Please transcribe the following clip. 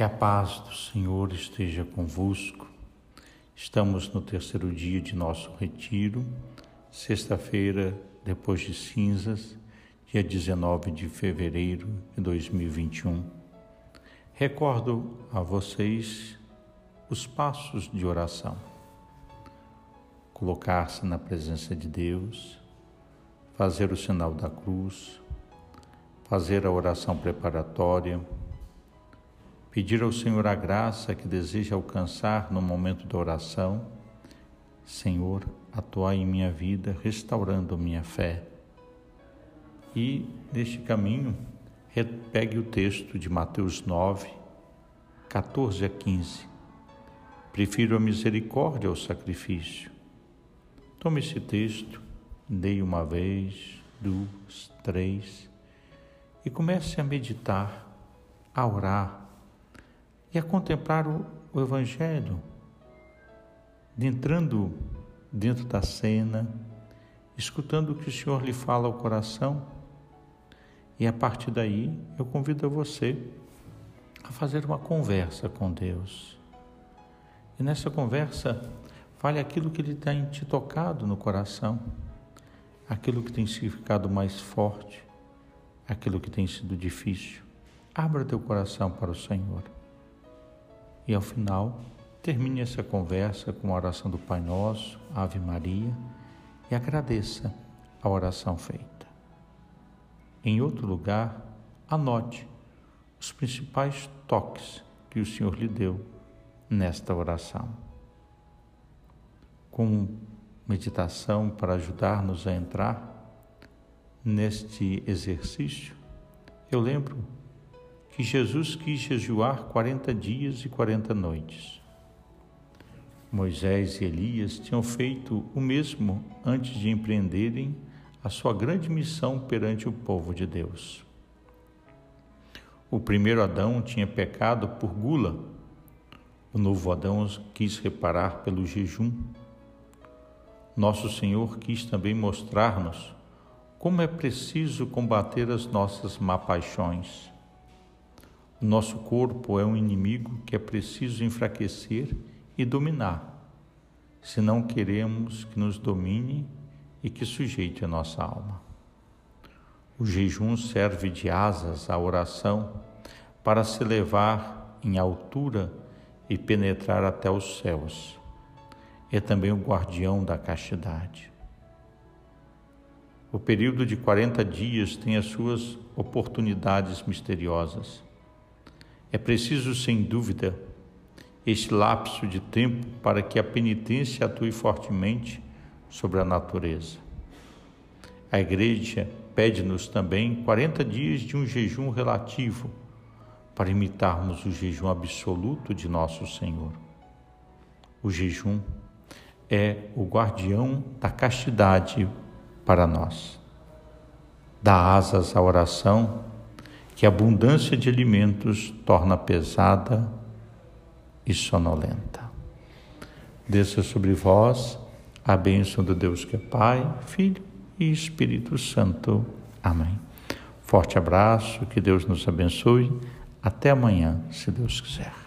Que a paz do Senhor esteja convosco. Estamos no terceiro dia de nosso retiro, sexta-feira, depois de cinzas, dia 19 de fevereiro de 2021. Recordo a vocês os passos de oração. Colocar-se na presença de Deus, fazer o sinal da cruz, fazer a oração preparatória, pedir ao Senhor a graça que deseja alcançar no momento da oração. Senhor, atuai em minha vida, restaurando minha fé. E, neste caminho, pegue o texto de Mateus 9, 14 a 15. Prefiro a misericórdia ao sacrifício. Tome esse texto, dei uma vez, duas, três, e comece a meditar, a orar, e a contemplar o, o Evangelho, entrando dentro da cena, escutando o que o Senhor lhe fala ao coração. E a partir daí, eu convido você a fazer uma conversa com Deus. E nessa conversa, fale aquilo que Ele tem te tocado no coração, aquilo que tem ficado mais forte, aquilo que tem sido difícil. Abra teu coração para o Senhor. E ao final, termine essa conversa com a oração do Pai Nosso, Ave Maria, e agradeça a oração feita. Em outro lugar, anote os principais toques que o Senhor lhe deu nesta oração. Com meditação para ajudar-nos a entrar neste exercício, eu lembro que Jesus quis jejuar 40 dias e 40 noites. Moisés e Elias tinham feito o mesmo antes de empreenderem a sua grande missão perante o povo de Deus. O primeiro Adão tinha pecado por gula. O novo Adão quis reparar pelo jejum. Nosso Senhor quis também mostrar-nos como é preciso combater as nossas má paixões nosso corpo é um inimigo que é preciso enfraquecer e dominar, se não queremos que nos domine e que sujeite a nossa alma. O jejum serve de asas à oração para se levar em altura e penetrar até os céus. É também o guardião da castidade. O período de 40 dias tem as suas oportunidades misteriosas é preciso, sem dúvida, este lapso de tempo para que a penitência atue fortemente sobre a natureza. A Igreja pede-nos também 40 dias de um jejum relativo para imitarmos o jejum absoluto de nosso Senhor. O jejum é o guardião da castidade para nós. Dá asas à oração que a abundância de alimentos torna pesada e sonolenta. Desça sobre vós a bênção do Deus que é Pai, Filho e Espírito Santo. Amém. Forte abraço, que Deus nos abençoe. Até amanhã, se Deus quiser.